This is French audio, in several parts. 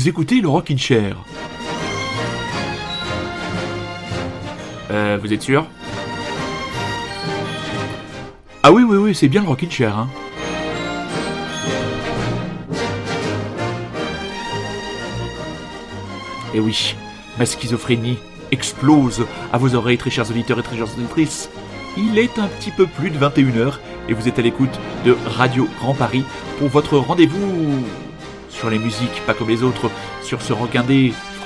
vous écoutez le Rockin' Chair. Euh, vous êtes sûr? Ah oui, oui, oui, c'est bien le Rockin' Chair, hein. Et eh oui, ma schizophrénie explose à vos oreilles, très chers auditeurs et très chères auditrices. Il est un petit peu plus de 21h et vous êtes à l'écoute de Radio Grand Paris pour votre rendez-vous sur les musiques, pas comme les autres, sur ce rock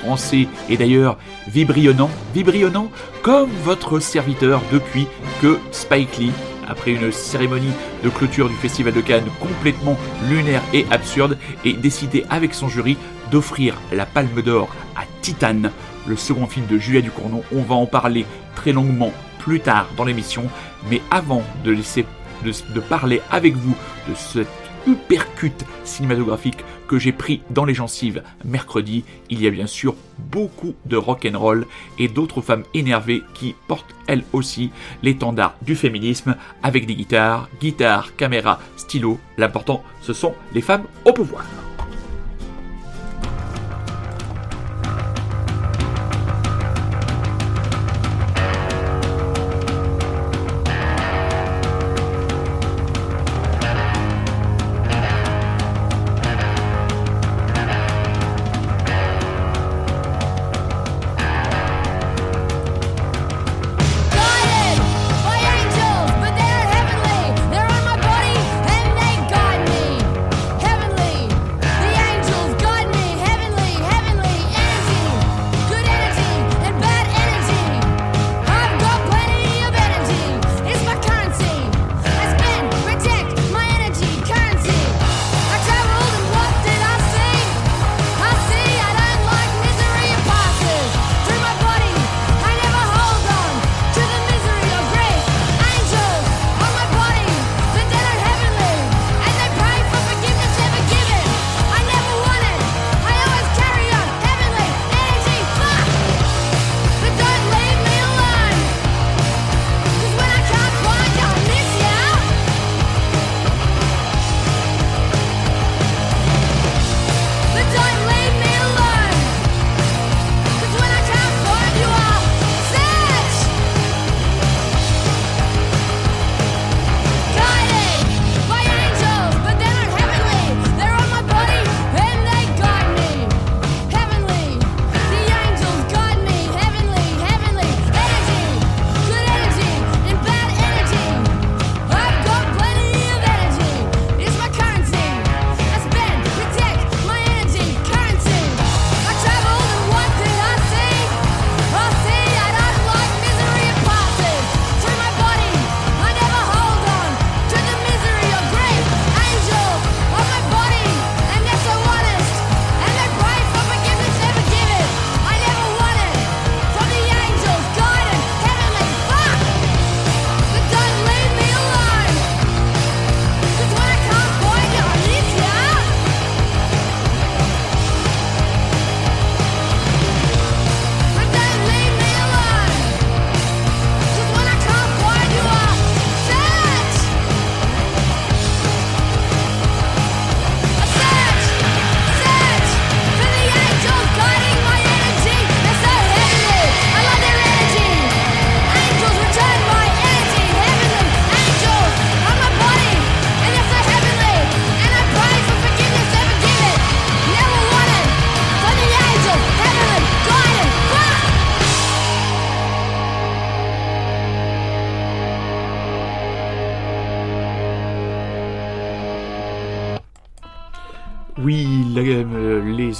français et d'ailleurs vibrionnant, vibrionnant comme votre serviteur depuis que Spike Lee, après une cérémonie de clôture du Festival de Cannes complètement lunaire et absurde, est décidé avec son jury d'offrir la Palme d'Or à Titan, le second film de Julia Ducournau. On va en parler très longuement plus tard dans l'émission, mais avant de laisser de, parler avec vous de cette hypercute cinématographique que j'ai pris dans les gencives mercredi, il y a bien sûr beaucoup de rock and roll et d'autres femmes énervées qui portent elles aussi l'étendard du féminisme avec des guitares, guitare, caméra, stylo. L'important, ce sont les femmes au pouvoir.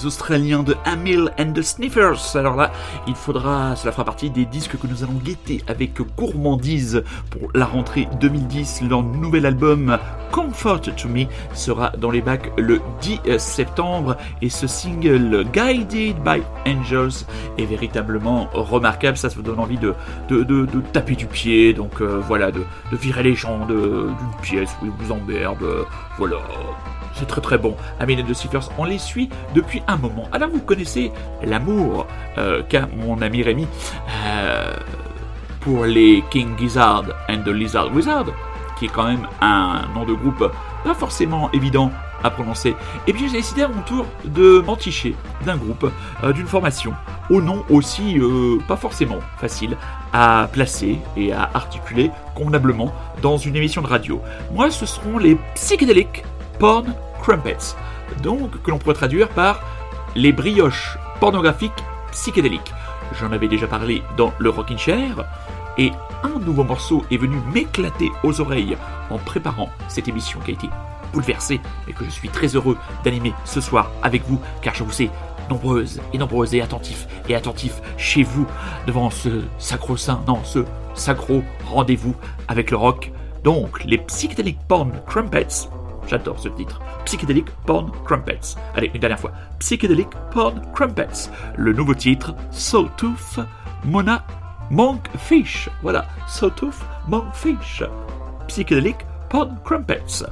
Australiens de Hamill and the Sniffers. Alors là, il faudra, cela fera partie des disques que nous allons guetter avec gourmandise pour la rentrée 2010. Leur nouvel album Comfort to Me sera dans les bacs le 10 septembre et ce single Guided by Angels est véritablement remarquable. Ça, ça vous donne envie de, taper du pied, donc euh, voilà, de, de virer les gens d'une pièce où ils vous emmerdent. voilà. C'est très très bon. Et de Seekers, on les suit depuis un moment. Alors vous connaissez l'amour euh, qu'a mon ami Rémi euh, pour les King Gizzard and the Lizard Wizard, qui est quand même un nom de groupe pas forcément évident à prononcer, et bien j'ai décidé à mon tour de m'enticher d'un groupe, euh, d'une formation, au nom aussi pas forcément facile à placer et à articuler convenablement dans une émission de radio. Moi, ce seront les psychédéliques Porn Crumpets, donc que l'on pourrait traduire par les brioches pornographiques psychédéliques. J'en avais déjà parlé dans le Rockin' Chair, et un nouveau morceau est venu m'éclater aux oreilles en préparant cette émission qui a été bouleversée et que je suis très heureux d'animer ce soir avec vous car je vous sais nombreuses et nombreuses et attentifs et attentifs chez vous devant ce sacro-saint, non, ce sacro rendez-vous avec le rock. Donc, les Psychedelic Porn Crumpets, j'adore ce titre, Psychedelic Porn Crumpets. Allez, une dernière fois, Psychedelic Porn Crumpets. Le nouveau titre, Sawtooth Mona Monkfish. Voilà, Sawtooth Monkfish. Psychedelic Porn Crumpets.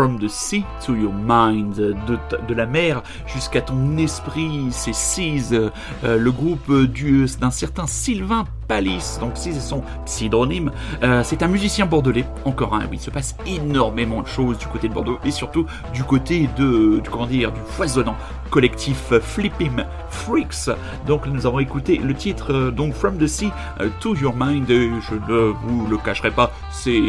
From the Sea to Your Mind, de, la mer jusqu'à ton esprit, c'est Seas, euh, le groupe d'un certain Sylvain Donc c'est son pseudonyme. Euh, c'est un musicien bordelais, encore un, oui, il se passe énormément de choses du côté de Bordeaux et surtout du côté de, du, comment du foisonnant collectif Flipping Freaks. Donc nous avons écouté le titre euh, donc From the Sea euh, to Your Mind. je ne vous le cacherai pas, c'est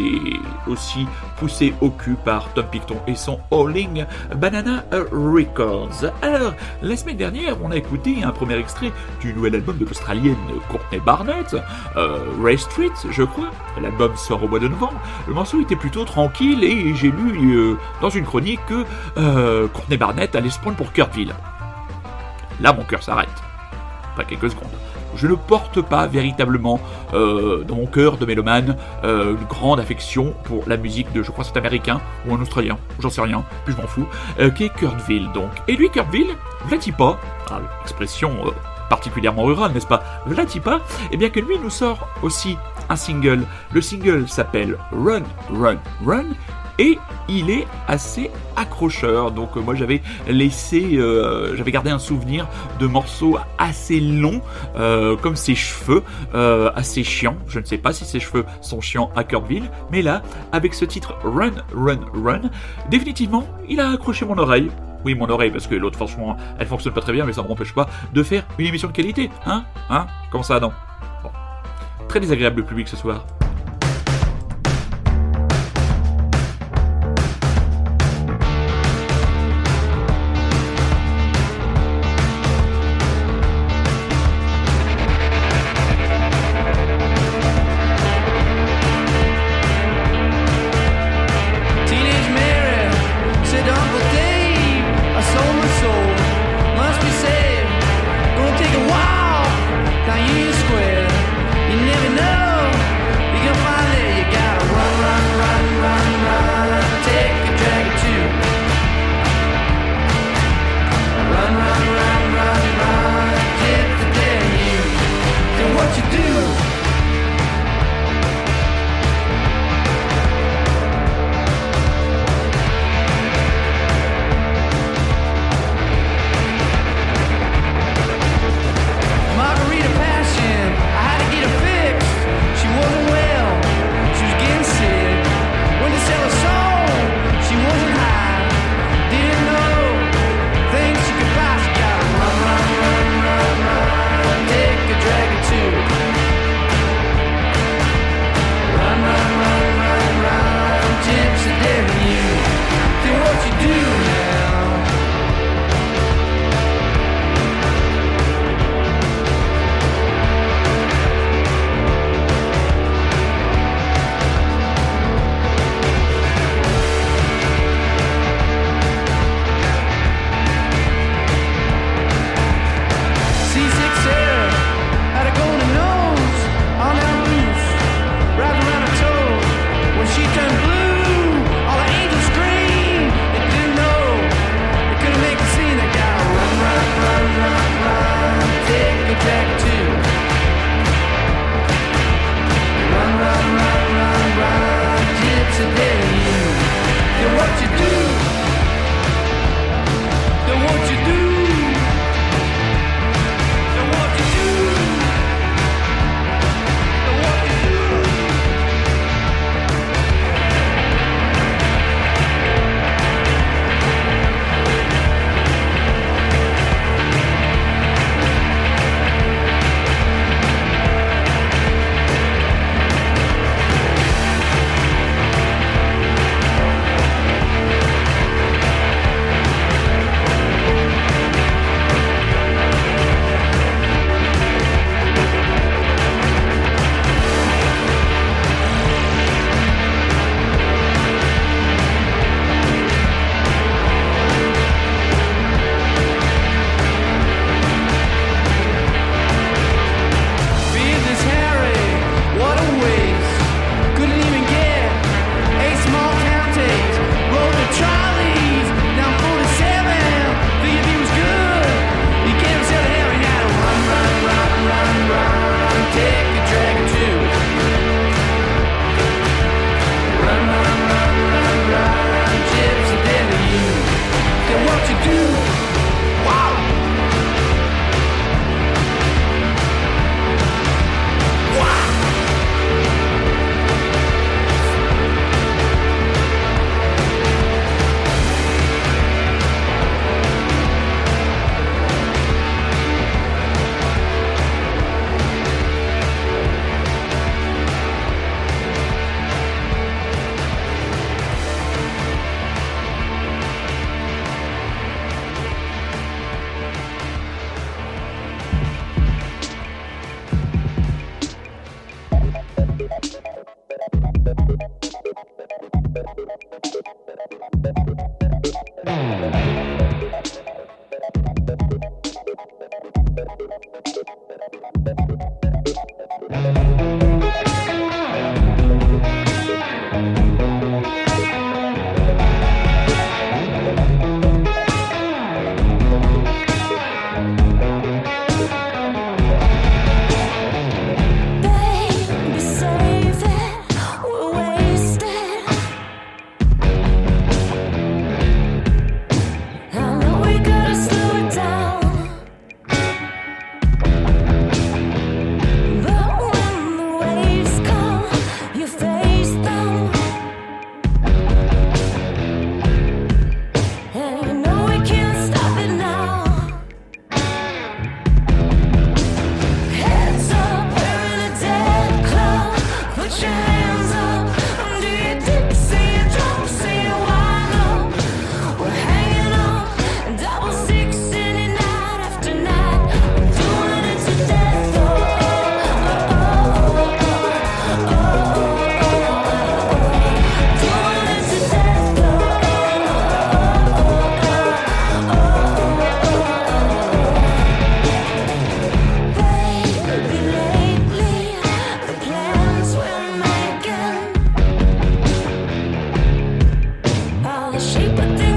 aussi poussé au cul par Tom Picton et son Alling Banana Records. Alors la semaine dernière, on a écouté un premier extrait du nouvel album de l'Australienne Courtney Barnett, euh, Ray Street, je crois. L'album sort au mois de novembre. Le morceau était plutôt tranquille et j'ai lu dans une chronique que Courtney Barnett allait se prendre pour Kurtville. Là, mon cœur s'arrête. Pas quelques secondes. Je ne porte pas véritablement euh, dans mon cœur de mélomane euh, une grande affection pour la musique de, je crois, cet américain ou un australien, j'en sais rien, puis je m'en fous, euh, qui est Kurtville donc? Et lui, Kurtville, Vlatipa, ah, expression particulièrement rurale, n'est-ce pas Vlatipa, et eh bien que lui nous sort aussi un single. Le single s'appelle Run, Run, Run, et il est assez accrocheur. Donc euh, moi j'avais laissé, euh, j'avais gardé un souvenir de morceaux assez longs, euh, comme ses cheveux, assez chiants. Je ne sais pas si ses cheveux sont chiants à Kurtville, mais là, avec ce titre Run, Run, Run, définitivement, il a accroché mon oreille. Oui, mon oreille, parce que l'autre, franchement, elle fonctionne pas très bien, mais ça ne m'empêche pas de faire une émission de qualité. Hein Hein Comment ça, non Très désagréable le public ce soir. disappear les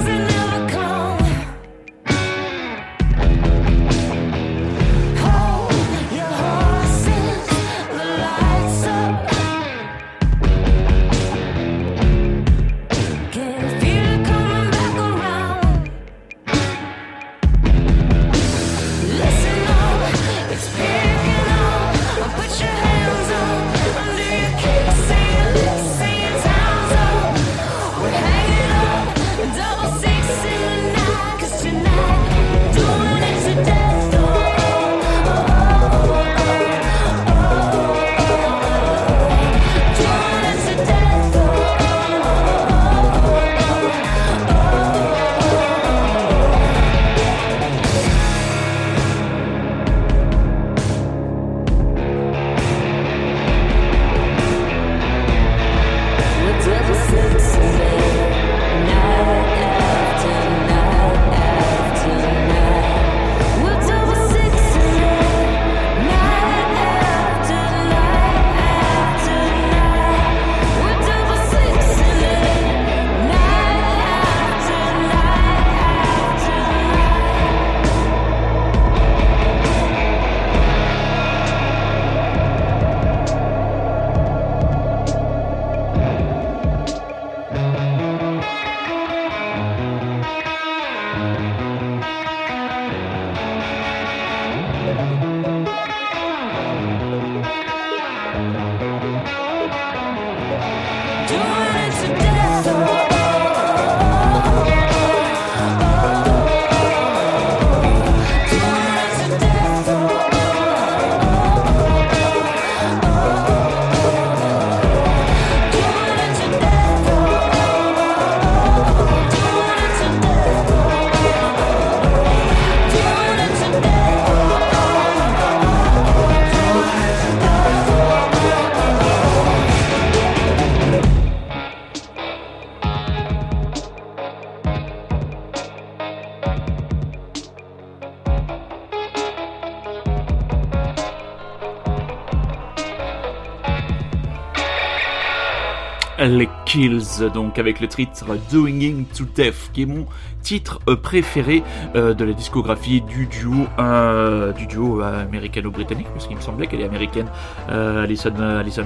Kills, donc avec le titre Doing to Death, qui est mon titre euh, préféré euh, de la discographie du duo, euh, du duo américano-britannique, parce qu'il me semblait qu'elle est américaine, Alison, Alison.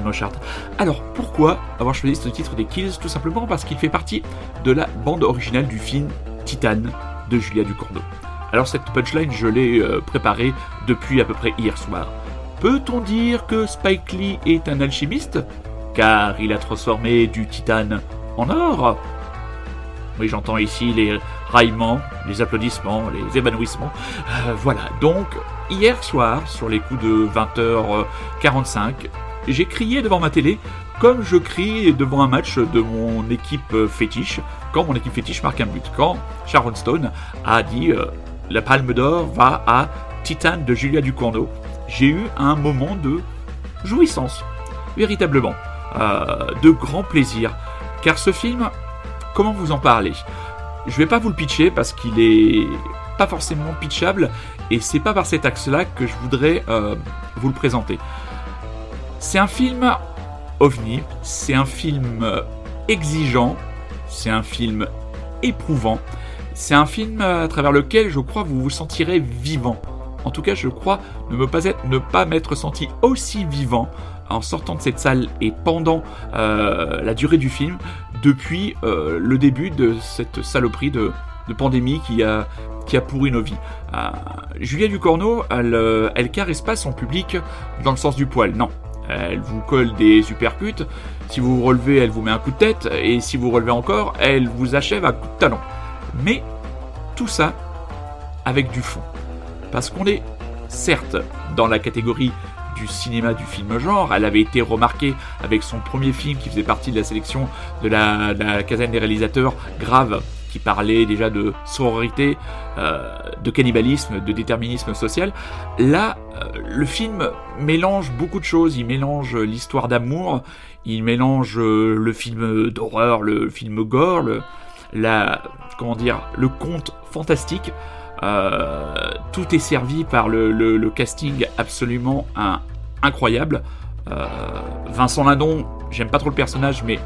Alors pourquoi avoir choisi ce titre des Kills? Tout simplement parce qu'il fait partie de la bande originale du film Titan de Julia Ducournau. Alors cette punchline, je l'ai préparée depuis à peu près hier soir. Peut-on dire que Spike Lee est un alchimiste? Car il a transformé du titane en or. Oui, j'entends ici les raillements, les applaudissements, les évanouissements. Euh, voilà, donc hier soir, sur les coups de 20h45, j'ai crié devant ma télé comme je crie devant un match de mon équipe fétiche, quand mon équipe fétiche marque un but, quand Sharon Stone a dit euh, la palme d'or va à Titane de Julia Ducournau. J'ai eu un moment de jouissance, véritablement. Euh, de grand plaisir. Car ce film, comment vous en parler Je vais pas vous le pitcher parce qu'il est pas forcément pitchable et c'est pas par cet axe-là que je voudrais euh, vous le présenter. C'est un film ovni, c'est un film euh, exigeant, c'est un film éprouvant, c'est un film à travers lequel je crois vous vous sentirez vivant. En tout cas, je crois ne, me pas être, ne pas m'être senti aussi vivant en sortant de cette salle et pendant euh, la durée du film depuis le début de cette saloperie de, pandémie qui a, qui a pourri nos vies. Euh, Julia Ducorneau, elle, euh, elle caresse pas son public dans le sens du poil, non. Elle vous colle des supercutes, si vous vous relevez, elle vous met un coup de tête, et si vous relevez encore, elle vous achève à coup de talon. Mais tout ça avec du fond. Parce qu'on est, certes, dans la catégorie du cinéma du film genre. Elle avait été remarquée avec son premier film qui faisait partie de la sélection de la, de caserne des réalisateurs, Grave, qui parlait déjà de sororité, euh, de cannibalisme, de déterminisme social. Là, euh, le film mélange beaucoup de choses. Il mélange l'histoire d'amour, il mélange euh, le film d'horreur, le film gore, le, la, comment dire, le conte fantastique. Tout est servi par le, casting absolument incroyable. Vincent Lindon, j'aime pas trop le personnage, mais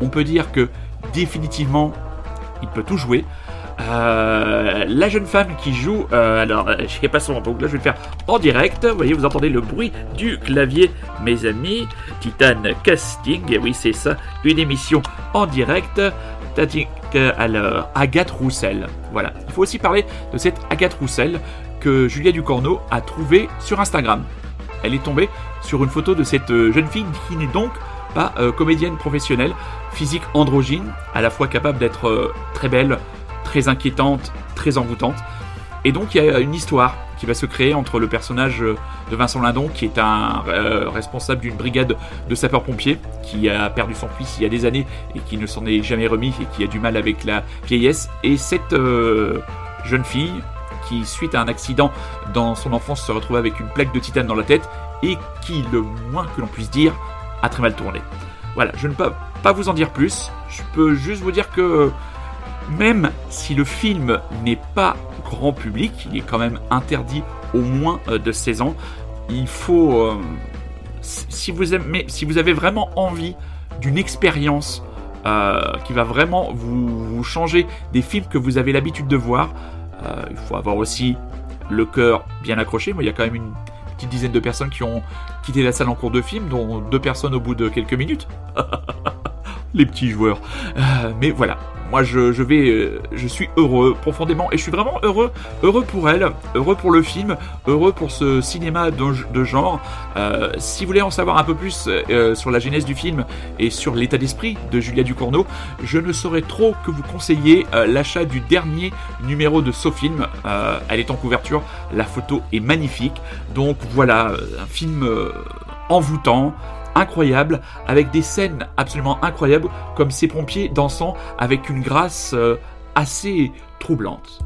on peut dire que définitivement il peut tout jouer. Euh, la jeune femme qui joue, euh, alors euh, je sais pas son nom, donc là je vais le faire en direct. Vous voyez, vous entendez le bruit du clavier, mes amis. Titan Casting, oui c'est ça, une émission en direct. Alors, Agathe Roussel. Voilà. Il faut aussi parler de cette Agathe Roussel que Julia Ducorneau a trouvée sur Instagram. Elle est tombée sur une photo de cette jeune fille qui n'est donc euh, comédienne professionnelle, physique androgyne, à la fois capable d'être euh, très belle, très inquiétante, très envoûtante. Et donc il y a une histoire qui va se créer entre le personnage euh, de Vincent Lindon, qui est un responsable d'une brigade de sapeurs-pompiers, qui a perdu son fils il y a des années et qui ne s'en est jamais remis et qui a du mal avec la vieillesse, et cette jeune fille qui, suite à un accident dans son enfance, se retrouve avec une plaque de titane dans la tête et qui, le moins que l'on puisse dire, a très mal tourné. Voilà, je ne peux pas vous en dire plus. Je peux juste vous dire que même si le film n'est pas grand public, il est quand même interdit au moins euh, de 16 ans. Il faut, euh, si, vous aimez, si vous avez vraiment envie d'une expérience euh, qui va vraiment vous, changer des films que vous avez l'habitude de voir, il faut avoir aussi le cœur bien accroché. Moi, il y a quand même une petite dizaine de personnes qui ont quitté la salle en cours de film, dont deux personnes au bout de quelques minutes. Les petits joueurs. Mais voilà, moi je, vais, euh, je suis heureux profondément et je suis vraiment heureux, heureux pour elle, heureux pour le film, heureux pour ce cinéma de, genre. Euh, si vous voulez en savoir un peu plus euh, sur la genèse du film et sur l'état d'esprit de Julia Ducournau, je ne saurais trop que vous conseiller l'achat du dernier numéro de SoFilm. elle est en couverture, la photo est magnifique. Donc voilà, un film envoûtant, incroyable, avec des scènes absolument incroyables, comme ces pompiers dansant avec une grâce euh, assez troublante.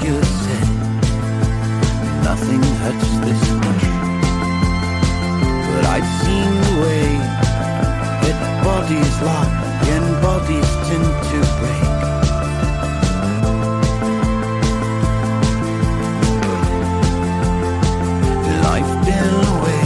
you said nothing hurts this much. But I've seen the way that bodies lock and bodies tend to break. Till I've been.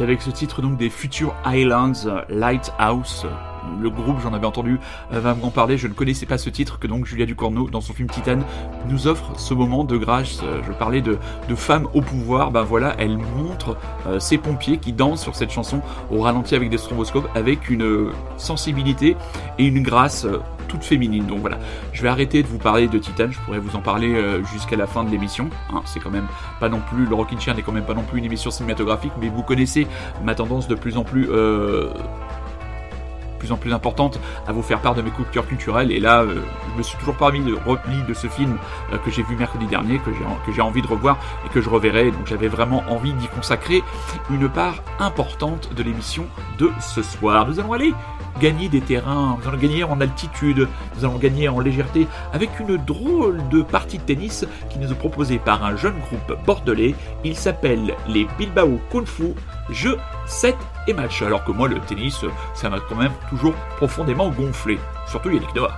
Avec ce titre donc des Future Islands Lighthouse. Le groupe, j'en avais entendu euh, vraiment parler, je ne connaissais pas ce titre que donc Julia Ducournau, dans son film Titan, nous offre ce moment de grâce. Euh, je parlais de, de femmes au pouvoir, ben voilà, elle montre euh, ces pompiers qui dansent sur cette chanson au ralenti avec des stromboscopes, avec une sensibilité et une grâce toute féminine. Donc voilà, je vais arrêter de vous parler de Titan, je pourrais vous en parler euh, jusqu'à la fin de l'émission. Hein. c'est quand même pas non plus, le Rockin' Chair n'est quand même pas non plus une émission cinématographique, mais vous connaissez ma tendance de plus en plus... Euh, plus en plus importante à vous faire part de mes coups de cœur culturels. Et là euh, je me suis toujours parmi de repli de ce film que j'ai vu mercredi dernier que j'ai que j'ai envie de revoir et que je reverrai. Donc j'avais vraiment envie d'y consacrer une part importante de l'émission de ce soir. Nous allons aller gagner des terrains, nous allons gagner en altitude, nous allons gagner en légèreté, avec une drôle de partie de tennis qui nous est proposée par un jeune groupe bordelais. Il s'appelle les Bilbao Kung Fu, jeu 7 et match. Alors que moi, le tennis, ça m'a quand même toujours profondément gonflé, surtout Yannick Noah.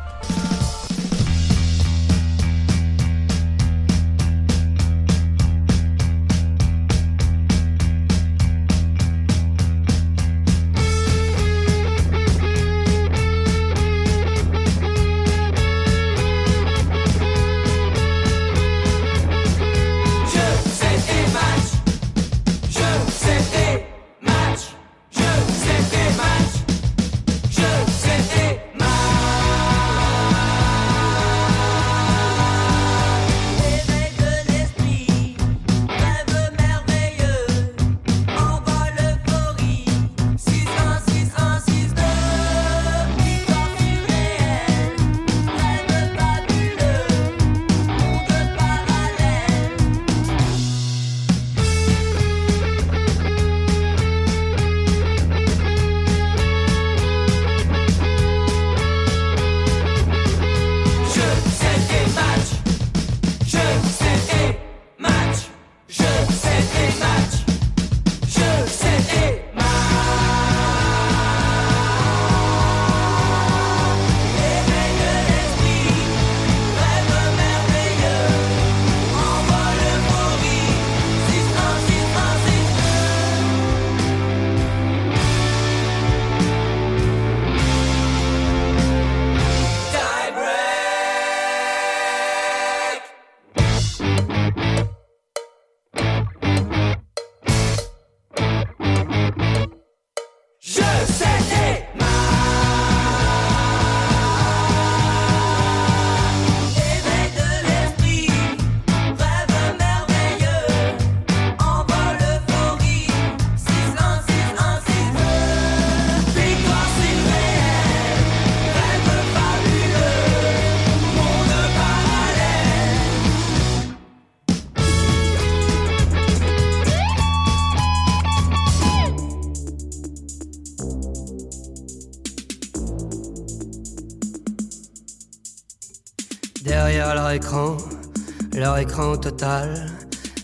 Écran total,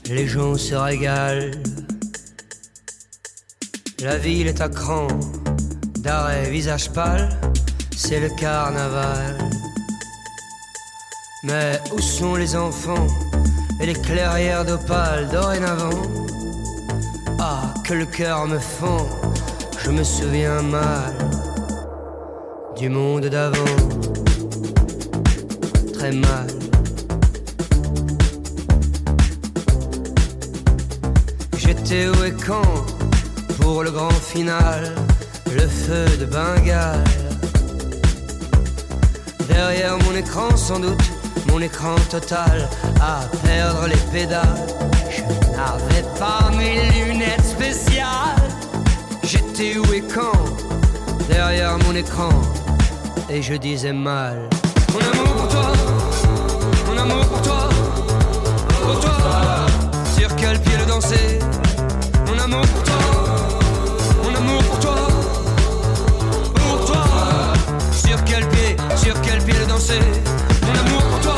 les gens se régalent. La ville est à cran, d'arrêt visage pâle, c'est le carnaval. Mais où sont les enfants et les clairières d'opale dorénavant? Ah, que le cœur me fend, je me souviens mal du monde d'avant. Très mal. J'étais où et quand pour le grand final, le feu de Bengale. Derrière mon écran, sans doute, mon écran total, à perdre les pédales. Je n'avais pas mes lunettes spéciales. J'étais où et quand derrière mon écran, et je disais mal. Mon amour pour toi, mon amour pour toi, pour toi. Sur quel pied le danser? Amour pour toi, mon amour pour toi, pour toi. Sur quel pied, sur quel pied le danser. Mon amour pour toi,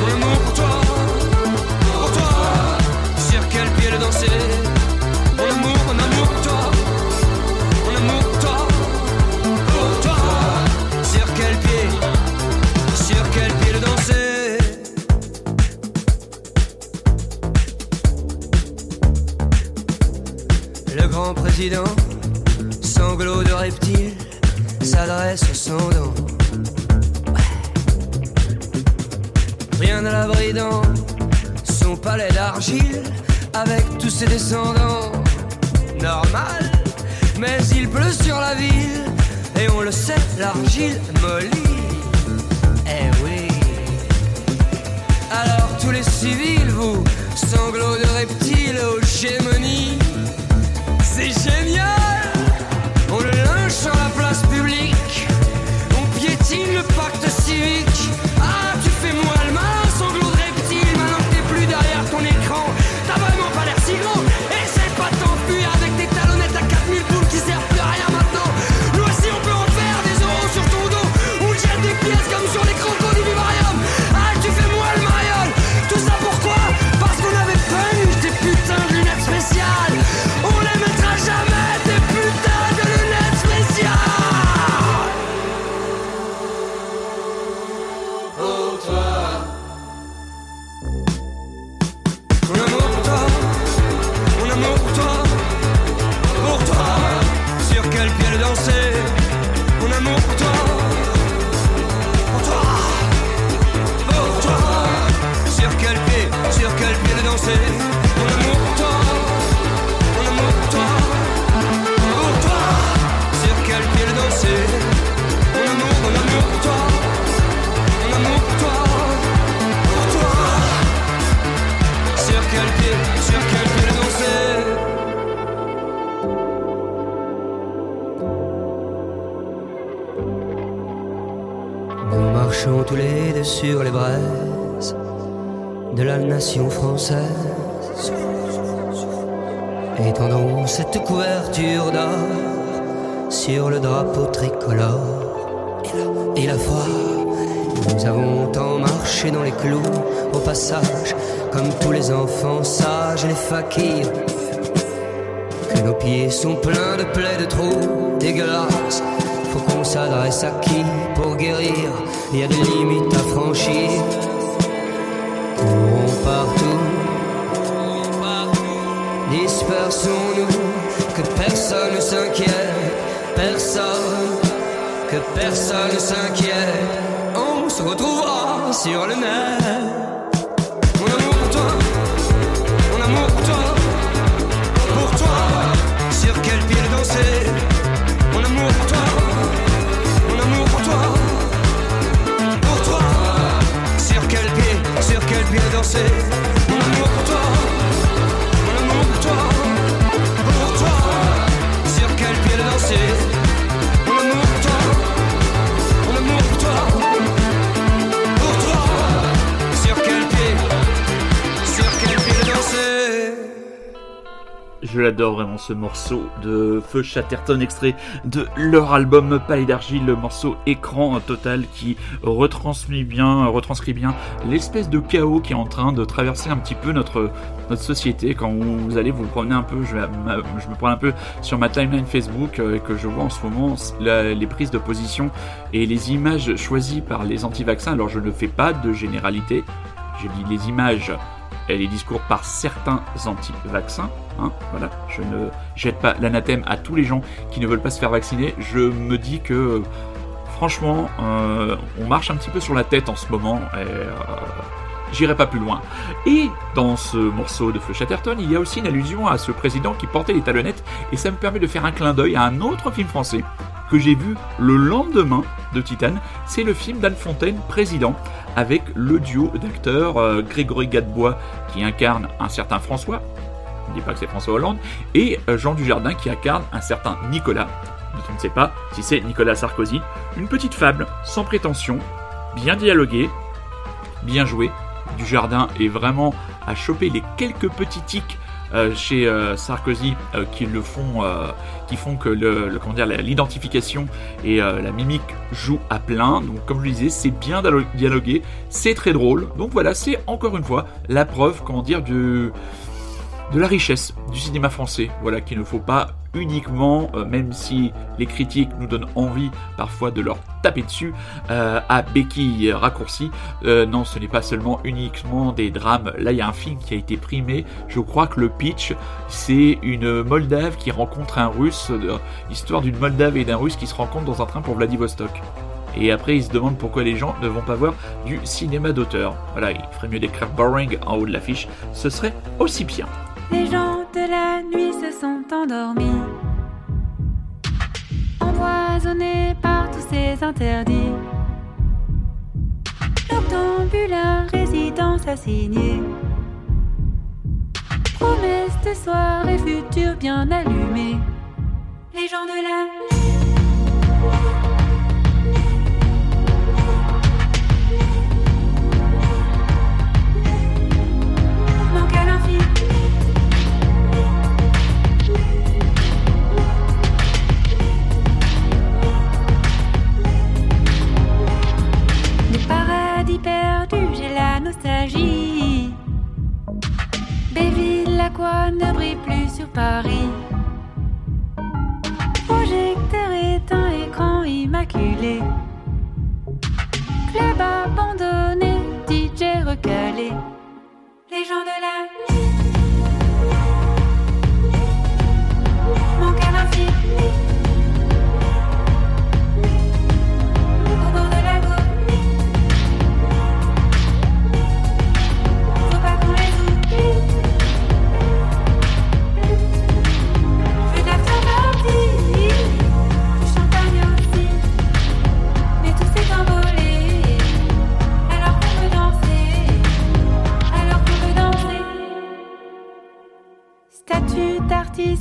mon amour pour toi, pour toi. Sur quel pied le danser président, sanglot de reptile, s'adresse au sans dents. Rien à l'abri dans son palais d'argile, avec tous ses descendants. Normal, mais il pleut sur la ville, et on le sait, l'argile mollit. Eh oui. Alors tous les civils, vous, sanglots de reptiles aux gémonies c'est génial On linge sur la place publique, on piétine le pacte civique. Il y a des limites à franchir. Courons partout dispersons-nous, que personne ne s'inquiète, personne, que personne ne s'inquiète, on se retrouvera sur le net. L'adore vraiment ce morceau de Feu Chatterton, extrait de leur album Palais d'Argile, le morceau écran total qui bien, retranscrit bien l'espèce de chaos qui est en train de traverser un petit peu notre, notre société. Quand vous allez vous promener un peu, je, je me prends un peu sur ma timeline Facebook euh, et que je vois en ce moment les prises de position et les images choisies par les anti-vaccins. Alors je ne fais pas de généralité, je dis les images et les discours par certains anti-vaccins. Hein, je ne jette pas l'anathème à tous les gens qui ne veulent pas se faire vacciner. Je me dis que franchement, euh, on marche un petit peu sur la tête en ce moment. Et, euh, J'irai pas plus loin. Et dans ce morceau de Feu Chatterton, il y a aussi une allusion à ce président qui portait les talonnettes, et ça me permet de faire un clin d'œil à un autre film français que j'ai vu le lendemain de Titane. C'est le film d'Anne Fontaine, Président, avec le duo d'acteurs euh, Grégory Gadebois qui incarne un certain François, ne dis pas que c'est François Hollande, et euh, Jean Dujardin qui incarne un certain Nicolas, on ne sait pas si c'est Nicolas Sarkozy. Une petite fable, sans prétention, bien dialoguée, bien jouée. Dujardin est vraiment à choper les quelques petits tics euh, chez euh, Sarkozy qui le font, qui font que le, comment dire l'identification et la mimique jouent à plein. Donc comme je le disais, c'est bien dialogué, c'est très drôle. Donc voilà, c'est encore une fois la preuve, comment dire, de de la richesse du cinéma français. Voilà qu'il ne faut pas uniquement, euh, même si les critiques nous donnent envie parfois de leur taper dessus, euh, à béquille raccourci. Euh, non, ce n'est pas seulement uniquement des drames. Là, il y a un film qui a été primé. Je crois que le pitch, c'est une Moldave qui rencontre un Russe, histoire d'une Moldave et d'un Russe qui se rencontrent dans un train pour Vladivostok. Et après, ils se demandent pourquoi les gens ne vont pas voir du cinéma d'auteur. Voilà, il ferait mieux d'écrire boring en haut de l'affiche, ce serait aussi bien. Les gens de la nuit se sont endormis, empoisonnés par tous ces interdits. Noctambulaire résidence assignée. Promesse de soirée future bien allumée. Les gens de la Béville, la quoi ne brille plus sur Paris. Projecteur est un écran immaculé. Club abandonné, DJ recalé. Les gens de la nuit.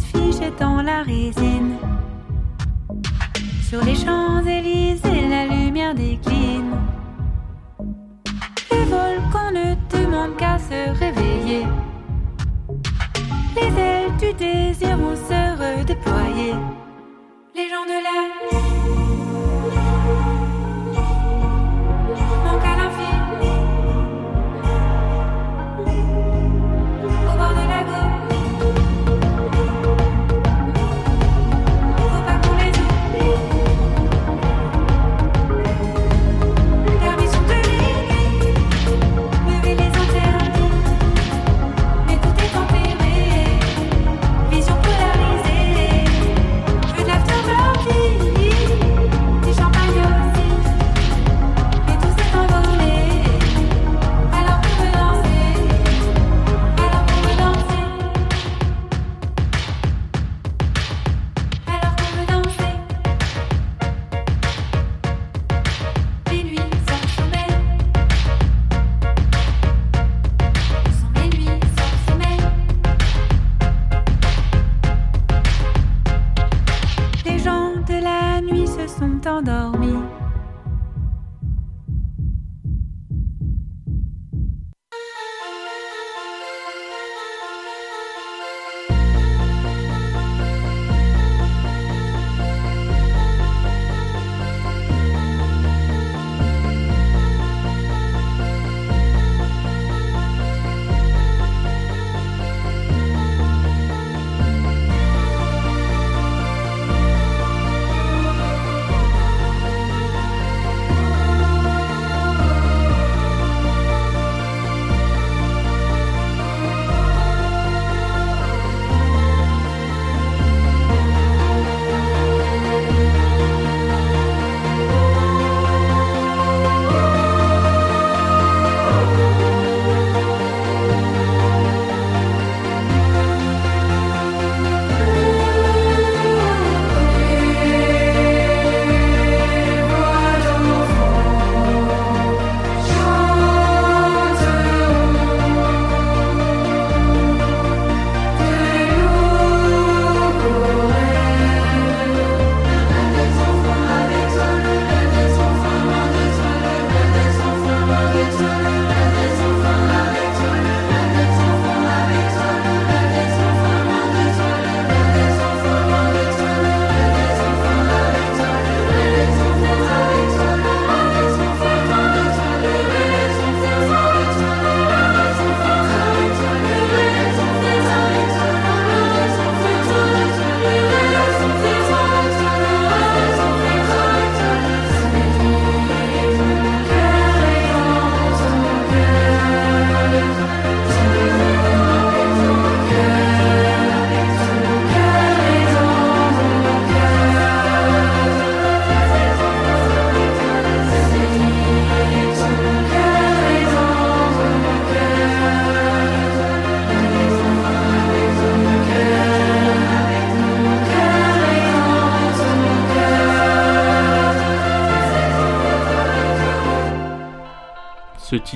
Fiche dans la résine. Sur les Champs-Élysées, la lumière décline. Le volcan ne demande qu'à se réveiller. Les ailes du désir vont se redéployer. Les gens de la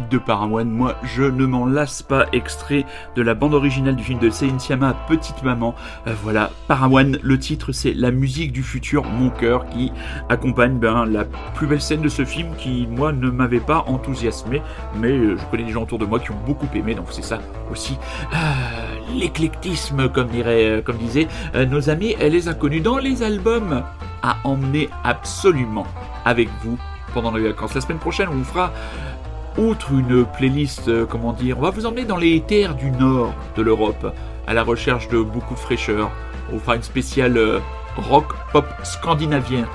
de Paramoine. Moi, je ne m'en lasse pas. Extrait de la bande originale du film de Céline Sciamma, Petite Maman. Euh, voilà, Paramoine, le titre c'est La musique du futur, mon cœur, qui accompagne ben, la plus belle scène de ce film qui, moi, ne m'avait pas enthousiasmé. Mais euh, je connais des gens autour de moi qui ont beaucoup aimé, donc c'est ça aussi. Euh, l'éclectisme, comme, dirait, comme disaient nos amis, les a connus dans les albums à emmener absolument avec vous pendant les vacances. La semaine prochaine, on vous fera outre une playlist, euh, comment dire, on va vous emmener dans les terres du nord de l'Europe, à la recherche de beaucoup de fraîcheur. On fera une spéciale euh, rock pop scandinavien,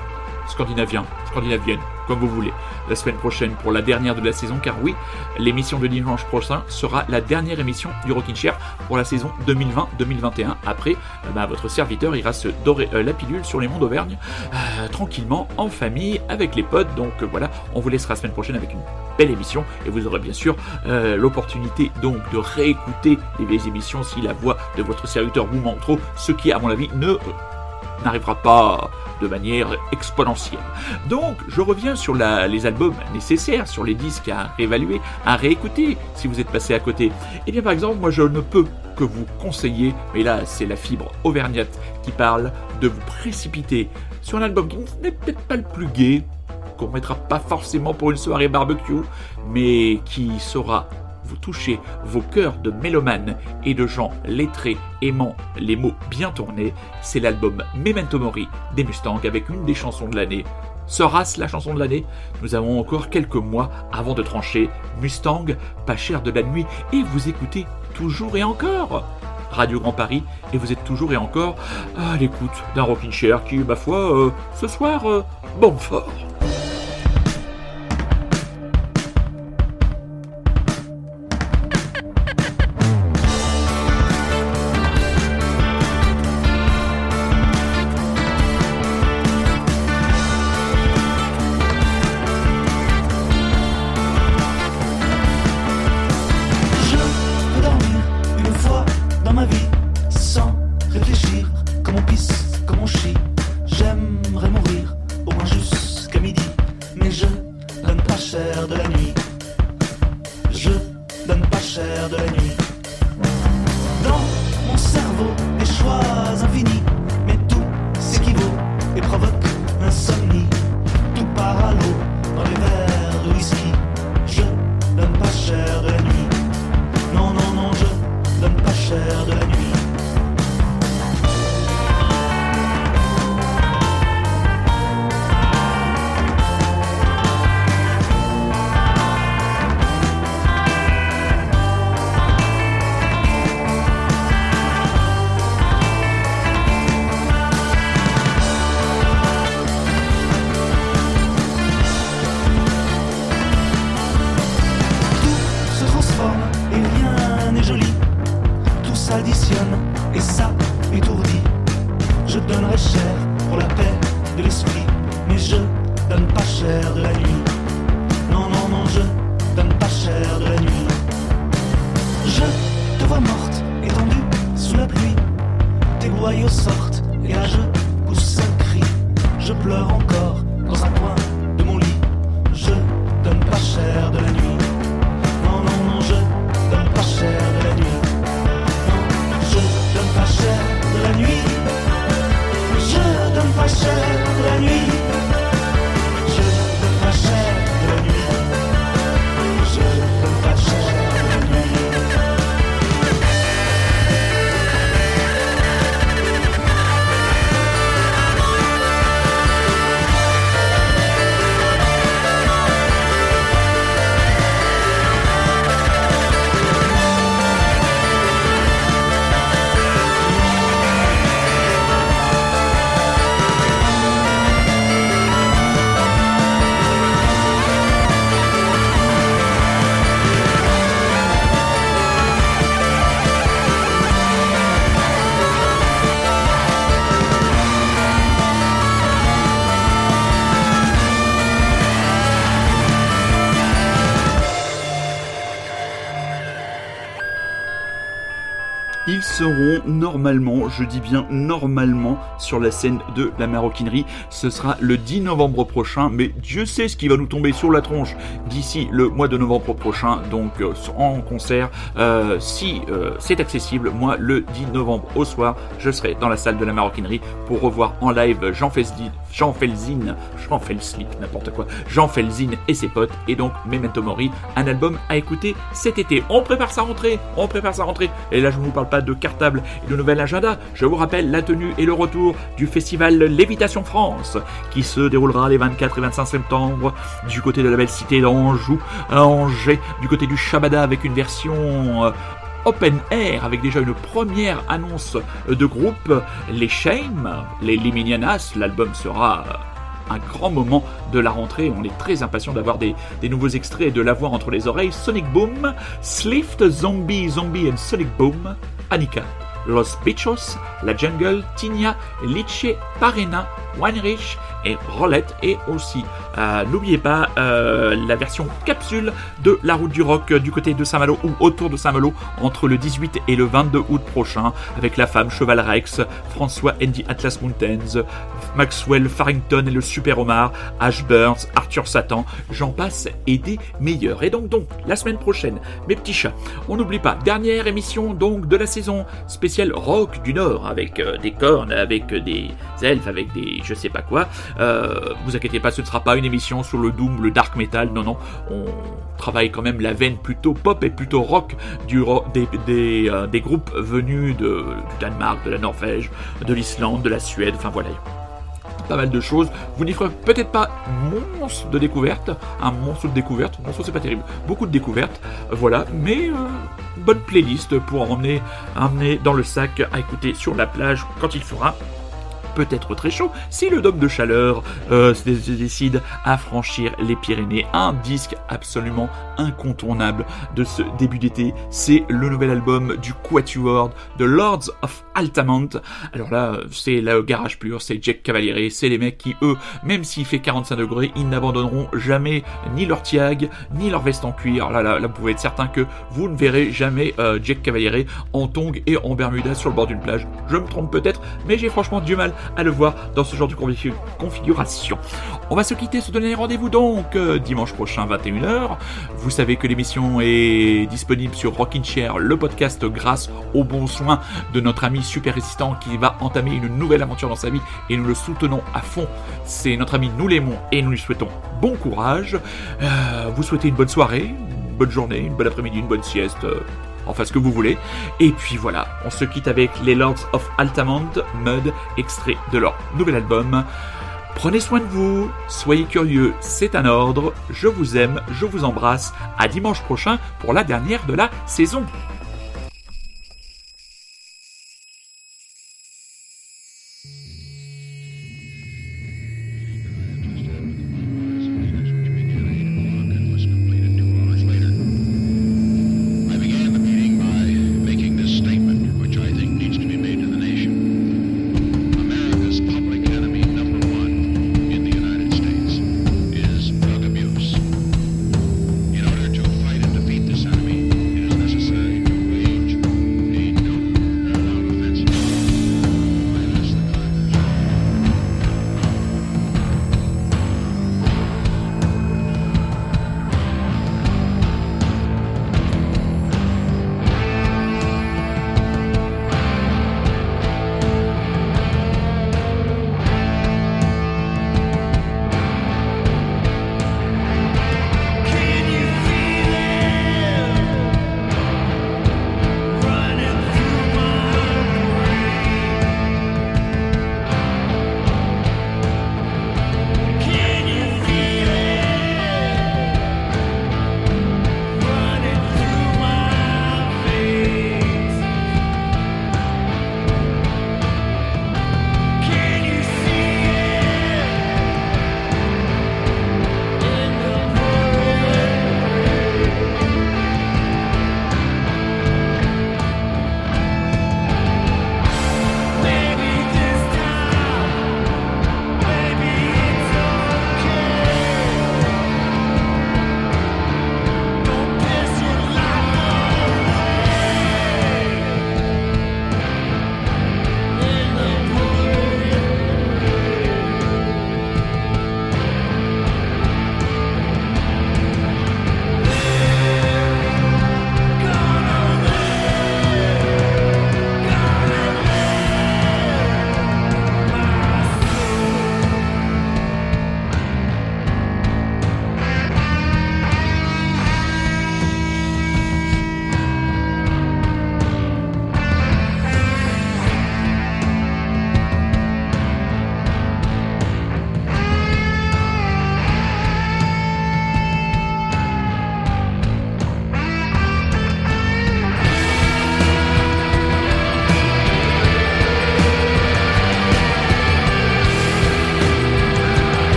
scandinavien, scandinavienne, comme vous voulez, la semaine prochaine pour la dernière de la saison, car oui, l'émission de dimanche prochain sera la dernière émission du Rockin' Chair pour la saison 2020-2021. Après, euh, bah, votre serviteur ira se dorer euh, la pilule sur les monts d'Auvergne, euh, tranquillement, en famille, avec les potes. Donc voilà, on vous laissera la semaine prochaine avec une belle émission, et vous aurez bien sûr l'opportunité donc de réécouter les vieilles émissions si la voix de votre serviteur vous manque trop, ce qui à mon avis ne n'arrivera pas de manière exponentielle. Donc, je reviens sur les albums nécessaires, sur les disques à réévaluer, à réécouter si vous êtes passé à côté. Eh bien, par exemple, moi, je ne peux que vous conseiller, mais là, c'est la fibre auvergnate qui parle, de vous précipiter sur un album qui n'est peut-être pas le plus gai, qu'on mettra pas forcément pour une soirée barbecue, mais qui saura vous touchez vos cœurs de mélomanes et de gens lettrés aimant les mots bien tournés, c'est l'album Memento Mori des Mustangs avec une des chansons de l'année. Sera-ce la chanson de l'année? Nous avons encore quelques mois avant de trancher. Mustang, pas cher de la nuit, et vous écoutez toujours et encore Radio Grand Paris, et vous êtes toujours et encore à l'écoute d'un rocking chair qui, ma foi, euh, ce soir, euh, bombe fort. Normalement, je dis bien normalement, sur la scène de la maroquinerie. Ce sera le 10 novembre prochain, mais Dieu sait ce qui va nous tomber sur la tronche d'ici le mois de novembre prochain, donc euh, en concert. Euh, si euh, c'est accessible, moi le 10 novembre au soir, je serai dans la salle de la maroquinerie pour revoir en live Jean Felzin, Jean Felzin, Jean Felslip, n'importe quoi, Jean Felzin et ses potes, et donc Memento Mori, un album à écouter cet été. On prépare sa rentrée, on prépare sa rentrée. Et là, je ne vous parle pas de cartable et de nouvel agenda. Je vous rappelle la tenue et le retour du festival Lévitation France, qui se déroulera les 24 et 25 septembre du côté de la belle cité d'Anjou, à Angers, du côté du Shabada avec une version euh, open air avec déjà une première annonce de groupe, les Shame, les Liminianas, l'album sera un grand moment de la rentrée. On est très impatient d'avoir des, nouveaux extraits et de l'avoir entre les oreilles. Sonic Boom, Slift, Zombie, Zombie and Sonic Boom, Annika, Los Bichos, La Jungle, Tinia, Liche, Parena, Weinrich et Rolette et aussi euh, n'oubliez pas euh, la version capsule de la route du rock du côté de Saint-Malo ou autour de Saint-Malo entre le 18 et le 22 août prochain avec la femme Cheval Rex, François Andy Atlas Mountains, Maxwell Farrington et le Super Omar, Ash Burns, Arthur Satan, j'en passe et des meilleurs. Et donc donc la semaine prochaine, mes petits chats, on n'oublie pas dernière émission donc de la saison spéciale rock du Nord avec euh, des cornes, avec des elfes, avec des je sais pas quoi. Euh, vous inquiétez pas, ce ne sera pas une émission sur le doom, le dark metal. Non, non, on travaille quand même la veine plutôt pop et plutôt rock euh, des, groupes venus du Danemark, de la Norvège, de l'Islande, de la Suède. Enfin voilà pas mal de choses. Vous n'y ferez peut-être pas monstre de découverte, un monstre de découverte, monstre c'est pas terrible, beaucoup de découvertes, voilà, mais euh, bonne playlist pour emmener, emmener dans le sac à écouter sur la plage quand il fera peut-être très chaud si le dôme de chaleur euh, se décide à franchir les Pyrénées. Un disque absolument incontournable de ce début d'été, c'est le nouvel album du Quatuor de Lords of Altamont. Alors là, c'est le garage pur, c'est Jack Cavaliere, c'est les mecs qui, eux, même s'il fait 45 degrés, ils n'abandonneront jamais ni leur tiag, ni leur veste en cuir. Là, là, là, vous pouvez être certain que vous ne verrez jamais euh, Jack Cavaliere en tongs et en bermuda sur le bord d'une plage. Je me trompe peut-être, mais j'ai franchement du mal à le voir dans ce genre de configuration. On va se quitter, se donner rendez-vous donc euh, dimanche prochain 21h. Vous savez que l'émission est disponible sur Rockin' Chair, le podcast grâce au bon soin de notre ami super résistant qui va entamer une nouvelle aventure dans sa vie et nous le soutenons à fond. C'est notre ami, nous l'aimons et nous lui souhaitons bon courage. Euh, vous souhaitez une bonne soirée, une bonne journée, une bonne après-midi, une bonne sieste. Enfin ce que vous voulez. Et puis voilà, on se quitte avec les Lords of Altamont, Mud, extrait de leur nouvel album. Prenez soin de vous, soyez curieux, c'est un ordre, je vous aime, je vous embrasse, à dimanche prochain pour la dernière de la saison.